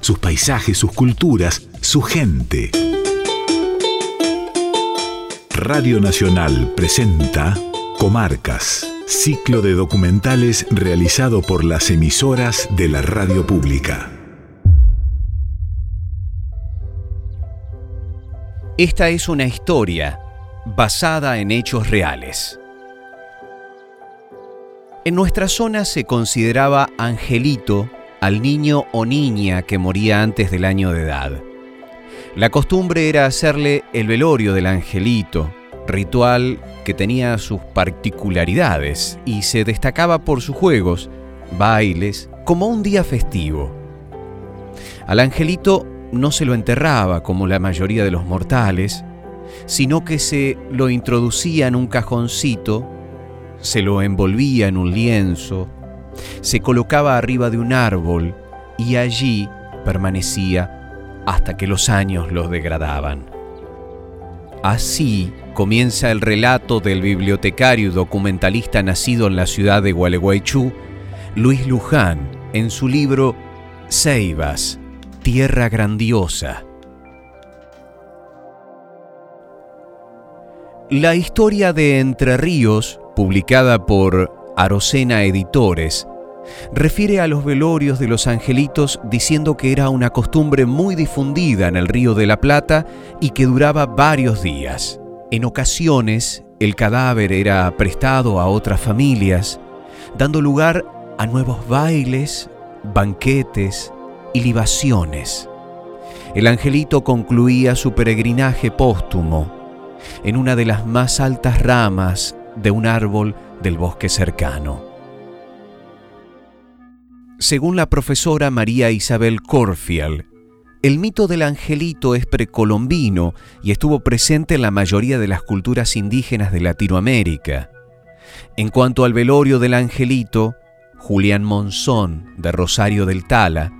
Sus paisajes, sus culturas, su gente. Radio Nacional presenta Comarcas, ciclo de documentales realizado por las emisoras de la radio pública. Esta es una historia basada en hechos reales. En nuestra zona se consideraba angelito al niño o niña que moría antes del año de edad. La costumbre era hacerle el velorio del angelito, ritual que tenía sus particularidades y se destacaba por sus juegos, bailes, como un día festivo. Al angelito no se lo enterraba como la mayoría de los mortales, sino que se lo introducía en un cajoncito se lo envolvía en un lienzo, se colocaba arriba de un árbol y allí permanecía hasta que los años los degradaban. Así comienza el relato del bibliotecario y documentalista nacido en la ciudad de Gualeguaychú, Luis Luján, en su libro Ceibas, Tierra Grandiosa. La historia de Entre Ríos publicada por Arocena Editores, refiere a los velorios de los angelitos diciendo que era una costumbre muy difundida en el Río de la Plata y que duraba varios días. En ocasiones, el cadáver era prestado a otras familias, dando lugar a nuevos bailes, banquetes y libaciones. El angelito concluía su peregrinaje póstumo en una de las más altas ramas de un árbol del bosque cercano. Según la profesora María Isabel Corfield, el mito del angelito es precolombino y estuvo presente en la mayoría de las culturas indígenas de Latinoamérica. En cuanto al velorio del angelito, Julián Monzón, de Rosario del Tala,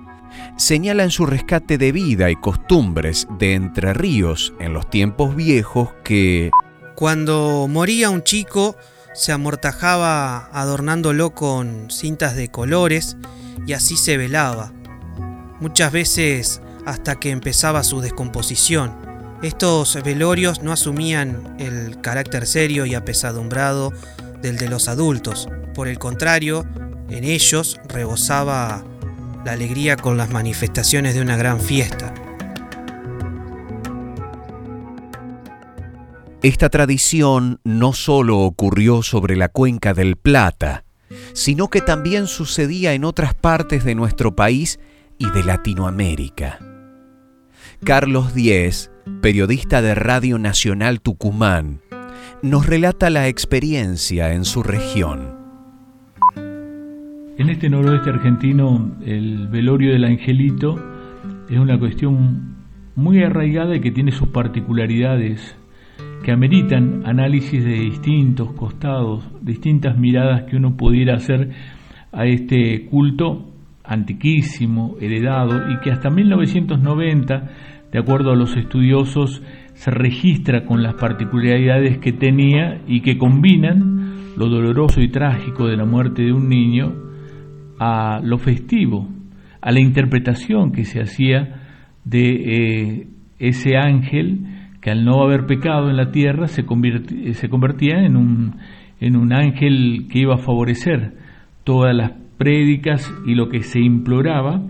señala en su rescate de vida y costumbres de Entre Ríos en los tiempos viejos que cuando moría un chico, se amortajaba adornándolo con cintas de colores y así se velaba, muchas veces hasta que empezaba su descomposición. Estos velorios no asumían el carácter serio y apesadumbrado del de los adultos, por el contrario, en ellos rebosaba la alegría con las manifestaciones de una gran fiesta. Esta tradición no solo ocurrió sobre la cuenca del Plata, sino que también sucedía en otras partes de nuestro país y de Latinoamérica. Carlos Díez, periodista de Radio Nacional Tucumán, nos relata la experiencia en su región. En este noroeste argentino, el velorio del angelito es una cuestión muy arraigada y que tiene sus particularidades que ameritan análisis de distintos costados, distintas miradas que uno pudiera hacer a este culto antiquísimo, heredado, y que hasta 1990, de acuerdo a los estudiosos, se registra con las particularidades que tenía y que combinan lo doloroso y trágico de la muerte de un niño a lo festivo, a la interpretación que se hacía de eh, ese ángel que al no haber pecado en la tierra se, se convertía en un, en un ángel que iba a favorecer todas las prédicas y lo que se imploraba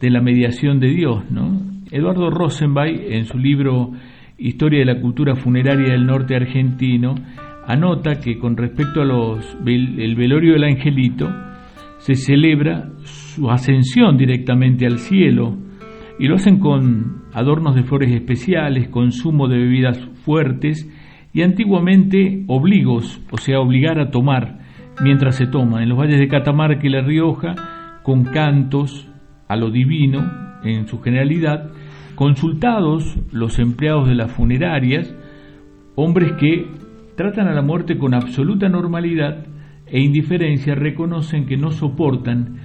de la mediación de Dios. ¿no? Eduardo Rosenbay, en su libro Historia de la cultura funeraria del norte argentino, anota que con respecto a los el velorio del angelito se celebra su ascensión directamente al cielo y lo hacen con adornos de flores especiales, consumo de bebidas fuertes y antiguamente obligos, o sea, obligar a tomar, mientras se toma. En los valles de Catamarca y La Rioja, con cantos a lo divino en su generalidad, consultados los empleados de las funerarias, hombres que tratan a la muerte con absoluta normalidad e indiferencia, reconocen que no soportan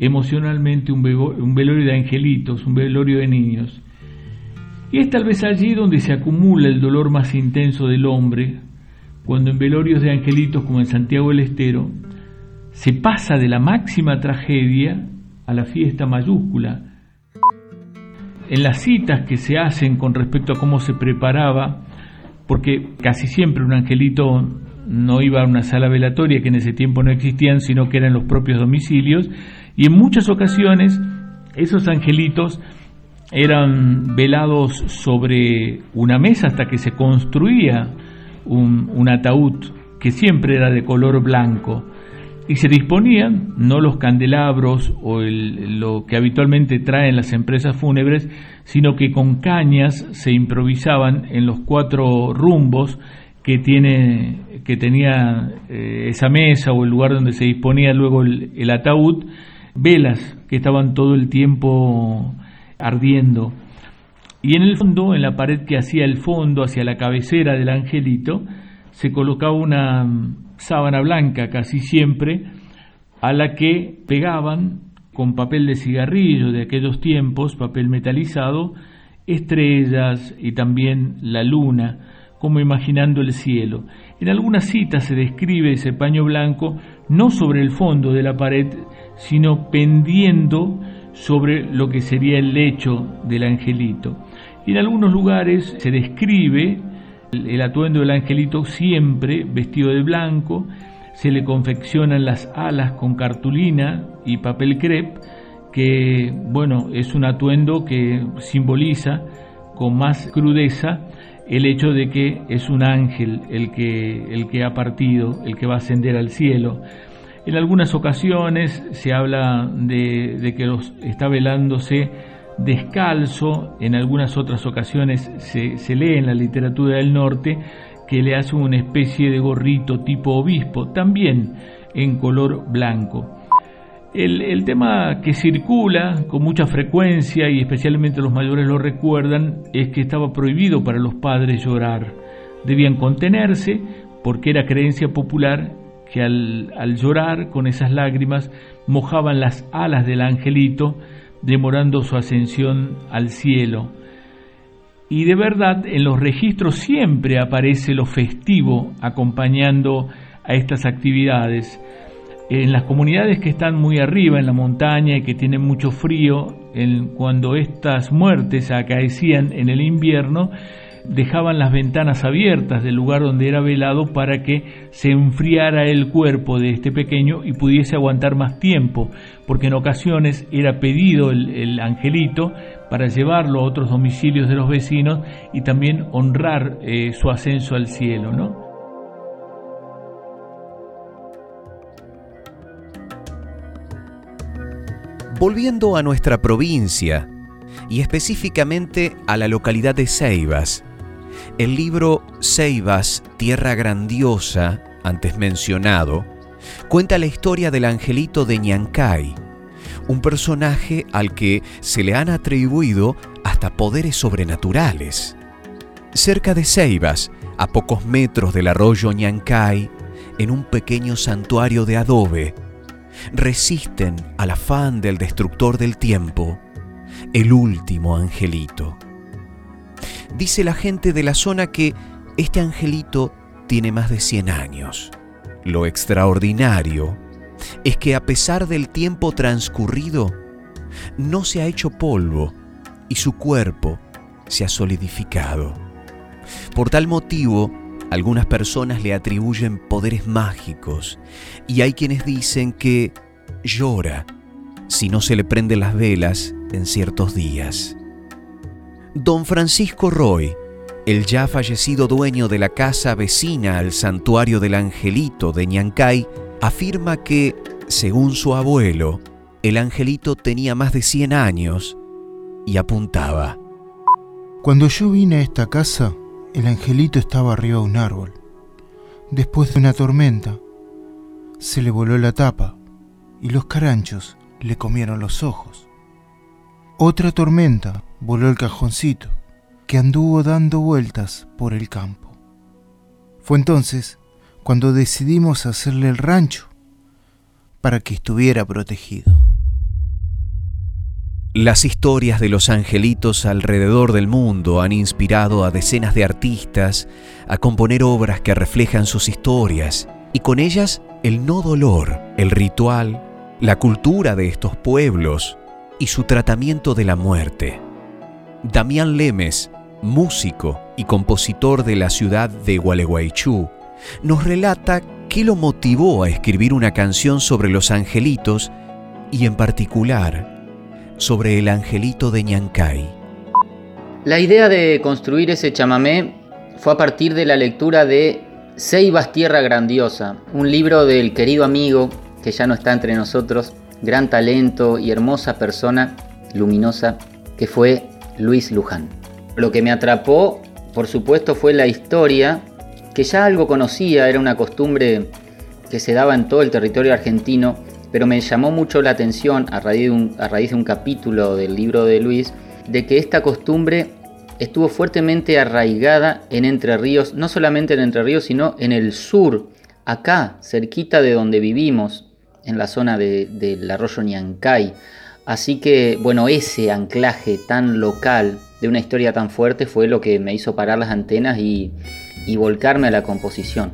emocionalmente un, velorio de angelitos, un velorio de niños. Y es tal vez allí donde se acumula el dolor más intenso del hombre, cuando en velorios de angelitos como en Santiago del Estero, se pasa de la máxima tragedia a la fiesta mayúscula. En las citas que se hacen con respecto a cómo se preparaba, porque casi siempre un angelito no iba a una sala velatoria que en ese tiempo no existían, sino que eran los propios domicilios, y en muchas ocasiones esos angelitos eran velados sobre una mesa hasta que se construía un, ataúd que siempre era de color blanco. Y se disponían no los candelabros o lo que habitualmente traen las empresas fúnebres, sino que con cañas se improvisaban en los cuatro rumbos que tiene que tenía eh, esa mesa o el lugar donde se disponía luego el ataúd velas que estaban todo el tiempo ardiendo. Y en el fondo, en la pared que hacía el fondo, hacia la cabecera del angelito, se colocaba una sábana blanca casi siempre, a la que pegaban con papel de cigarrillo de aquellos tiempos, papel metalizado, estrellas y también la luna, como imaginando el cielo. En algunas citas se describe ese paño blanco no sobre el fondo de la pared, sino pendiendo sobre lo que sería el lecho del angelito. Y en algunos lugares se describe el, atuendo del angelito siempre vestido de blanco, se le confeccionan las alas con cartulina y papel crepe, que bueno, es un atuendo que simboliza con más crudeza el hecho de que es un ángel el que, el que ha partido, el que va a ascender al cielo. En algunas ocasiones se habla de, que los, está velándose descalzo, en algunas otras ocasiones se, lee en la literatura del norte que le hace una especie de gorrito tipo obispo, también en color blanco. El, el, tema que circula con mucha frecuencia y especialmente los mayores lo recuerdan es que estaba prohibido para los padres llorar. Debían contenerse porque era creencia popular que al, llorar con esas lágrimas mojaban las alas del angelito, demorando su ascensión al cielo. Y de verdad en los registros siempre aparece lo festivo acompañando a estas actividades. En las comunidades que están muy arriba en la montaña y que tienen mucho frío, cuando estas muertes acaecían en el invierno, dejaban las ventanas abiertas del lugar donde era velado para que se enfriara el cuerpo de este pequeño y pudiese aguantar más tiempo, porque en ocasiones era pedido el, angelito para llevarlo a otros domicilios de los vecinos y también honrar eh, su ascenso al cielo, ¿no? Volviendo a nuestra provincia, y específicamente a la localidad de Ceibas, el libro Ceibas, Tierra Grandiosa, antes mencionado, cuenta la historia del angelito de Ñancay, un personaje al que se le han atribuido hasta poderes sobrenaturales. Cerca de Ceibas, a pocos metros del arroyo Ñancay, en un pequeño santuario de adobe, resisten al afán del destructor del tiempo, el último angelito. Dice la gente de la zona que este angelito tiene más de 100 años. Lo extraordinario es que a pesar del tiempo transcurrido, no se ha hecho polvo y su cuerpo se ha solidificado. Por tal motivo, algunas personas le atribuyen poderes mágicos y hay quienes dicen que llora si no se le prenden las velas en ciertos días. Don Francisco Roy, el ya fallecido dueño de la casa vecina al santuario del Angelito de Ñancay, afirma que, según su abuelo, el Angelito tenía más de 100 años y apuntaba. Cuando yo vine a esta casa, el Angelito estaba arriba de un árbol. Después de una tormenta, se le voló la tapa y los caranchos le comieron los ojos. Otra tormenta voló el cajoncito que anduvo dando vueltas por el campo. Fue entonces cuando decidimos hacerle el rancho para que estuviera protegido. Las historias de los angelitos alrededor del mundo han inspirado a decenas de artistas a componer obras que reflejan sus historias y con ellas el no dolor, el ritual, la cultura de estos pueblos y su tratamiento de la muerte. Damián Lemes, músico y compositor de la ciudad de Gualeguaychú, nos relata qué lo motivó a escribir una canción sobre los angelitos y en particular sobre el angelito de Ñancay. La idea de construir ese chamamé fue a partir de la lectura de Ceibas Tierra Grandiosa, un libro del querido amigo que ya no está entre nosotros, gran talento y hermosa persona, luminosa, que fue Luis Luján. Lo que me atrapó, por supuesto, fue la historia, que ya algo conocía, era una costumbre que se daba en todo el territorio argentino, pero me llamó mucho la atención a raíz, de un, capítulo del libro de Luis, de que esta costumbre estuvo fuertemente arraigada en Entre Ríos, no solamente en Entre Ríos, sino en el sur, acá, cerquita de donde vivimos, en la zona del arroyo Ñancay. Así que, bueno, ese anclaje tan local de una historia tan fuerte fue lo que me hizo parar las antenas y volcarme a la composición.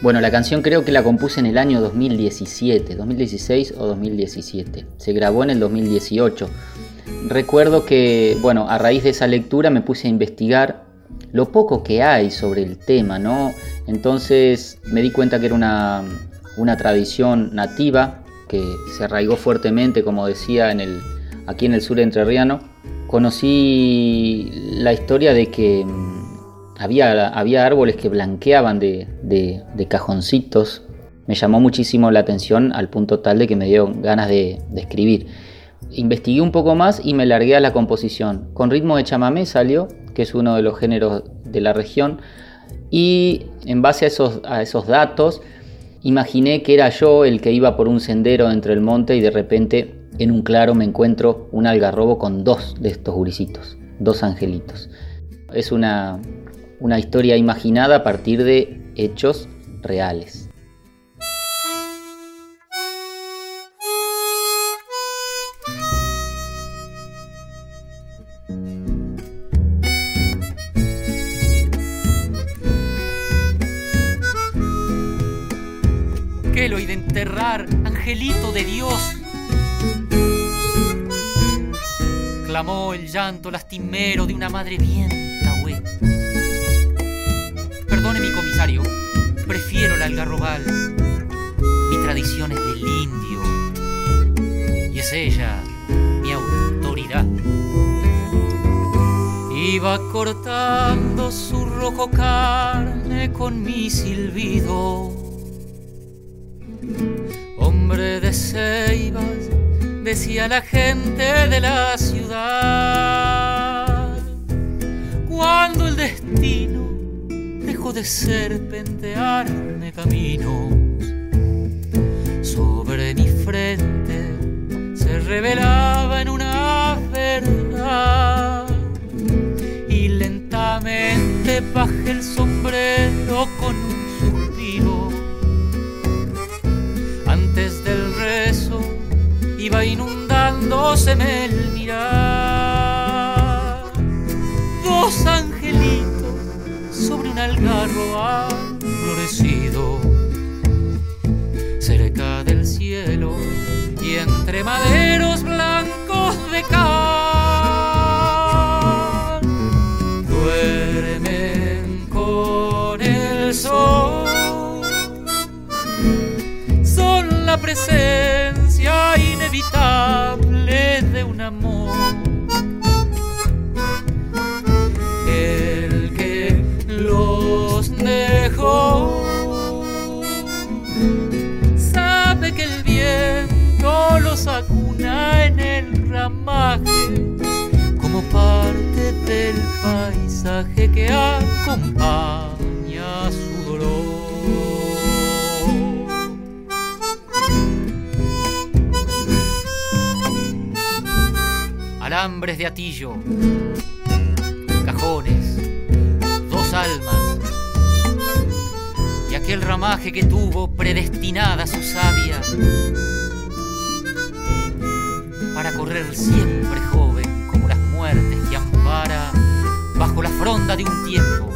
Bueno, la canción creo que la compuse en el año 2017, 2016 o 2017. Se grabó en el 2018. Recuerdo que, bueno, a raíz de esa lectura me puse a investigar lo poco que hay sobre el tema, ¿no? Entonces me di cuenta que era una, una tradición nativa que se arraigó fuertemente, como decía, en el, aquí en el sur entrerriano. Conocí la historia de que había, había árboles que blanqueaban de, cajoncitos. Me llamó muchísimo la atención al punto tal de que me dio ganas de, escribir. Investigué un poco más y me largué a la composición. Con ritmo de chamamé salió, que es uno de los géneros de la región, y en base a esos, a esos datos imaginé que era yo el que iba por un sendero entre el monte y de repente en un claro me encuentro un algarrobo con dos de estos gurisitos, dos angelitos. Es una, una historia imaginada a partir de hechos reales. Angelito de Dios. Clamó el llanto lastimero de una madre bien prefiero el algarrobal. Mi tradición es del indio y es ella mi autoridad. Iba cortando su rojo carne con mi silbido. De ceibas, decía la gente de la ciudad. Cuando el destino de serpentearme caminos. Sobre mi frente se revelaba en una verdad y lentamente bajé el sombrero con un iba inundándose el mirar. Dos angelitos sobre un algarro florecido, cerca del cielo y entre maderos blancos de cal. Duermen con el sol, son la presencia inevitable de un amor Sabe que el viento los acuna en el ramaje como parte del paisaje que acompaña alambres de atillo, cajones, dos almas y aquel ramaje que tuvo predestinada su sabia para correr siempre joven como las muertes que ampara bajo la fronda de un tiempo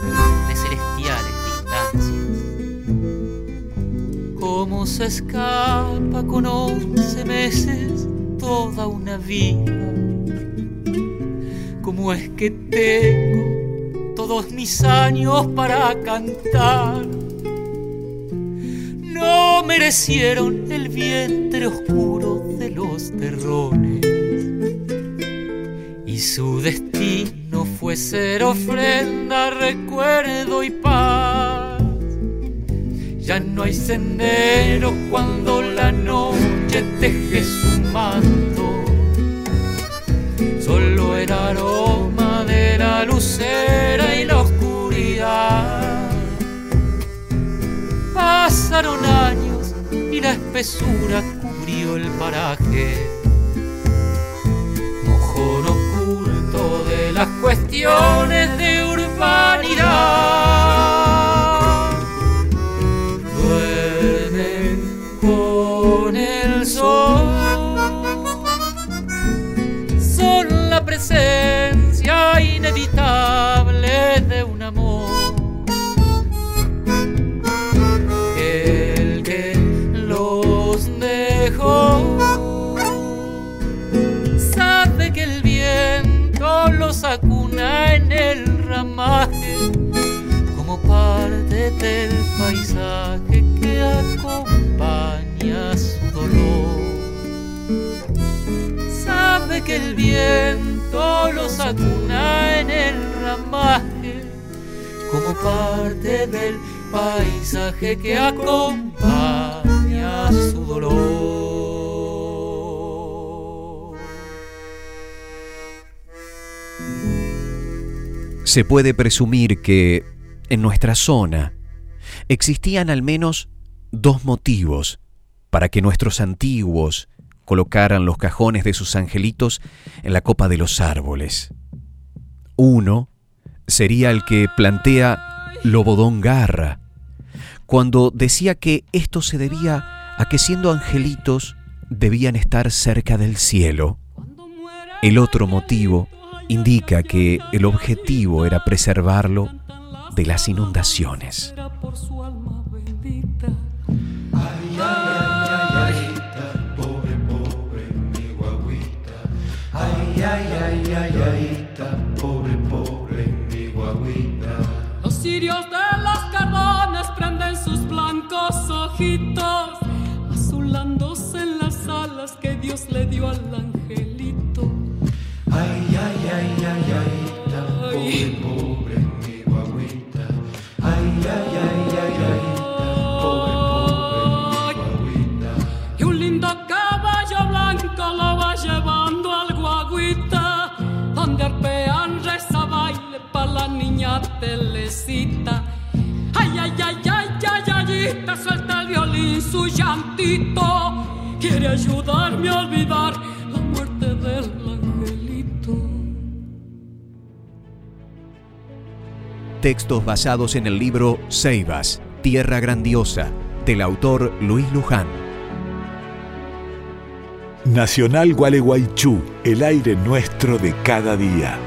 de celestiales distancias. Cómo se escapa con once meses toda una vida. Cómo es que tengo todos mis años para cantar. No merecieron el vientre oscuro de los terrones y su destino fue ser ofrenda, recuerdo y paz. Ya no hay sendero cuando la noche teje su manto, solo el aroma lucera y la oscuridad. Pasaron años y la espesura cubrió el paraje. Mojón oculto de las cuestiones de urbanidad. Viento los acuna en el ramaje como parte del paisaje que acompaña su dolor. Sabe que el viento los acuna en el ramaje como parte del paisaje que acompaña su dolor. Se puede presumir que en nuestra zona existían al menos dos motivos para que nuestros antiguos colocaran los cajones de sus angelitos en la copa de los árboles. Uno sería el que plantea Lobodón Garra, cuando decía que esto se debía a que siendo angelitos debían estar cerca del cielo. El otro motivo indica que el objetivo era preservarlo de las inundaciones. Telecita. Ay, ay, ay, ay, ay, ayita, suelta el violín su llantito. Quiere ayudarme a olvidar la muerte del angelito. Textos basados en el libro Ceibas, Tierra Grandiosa, del autor Luis Luján. Nacional Gualeguaychú, el aire nuestro de cada día.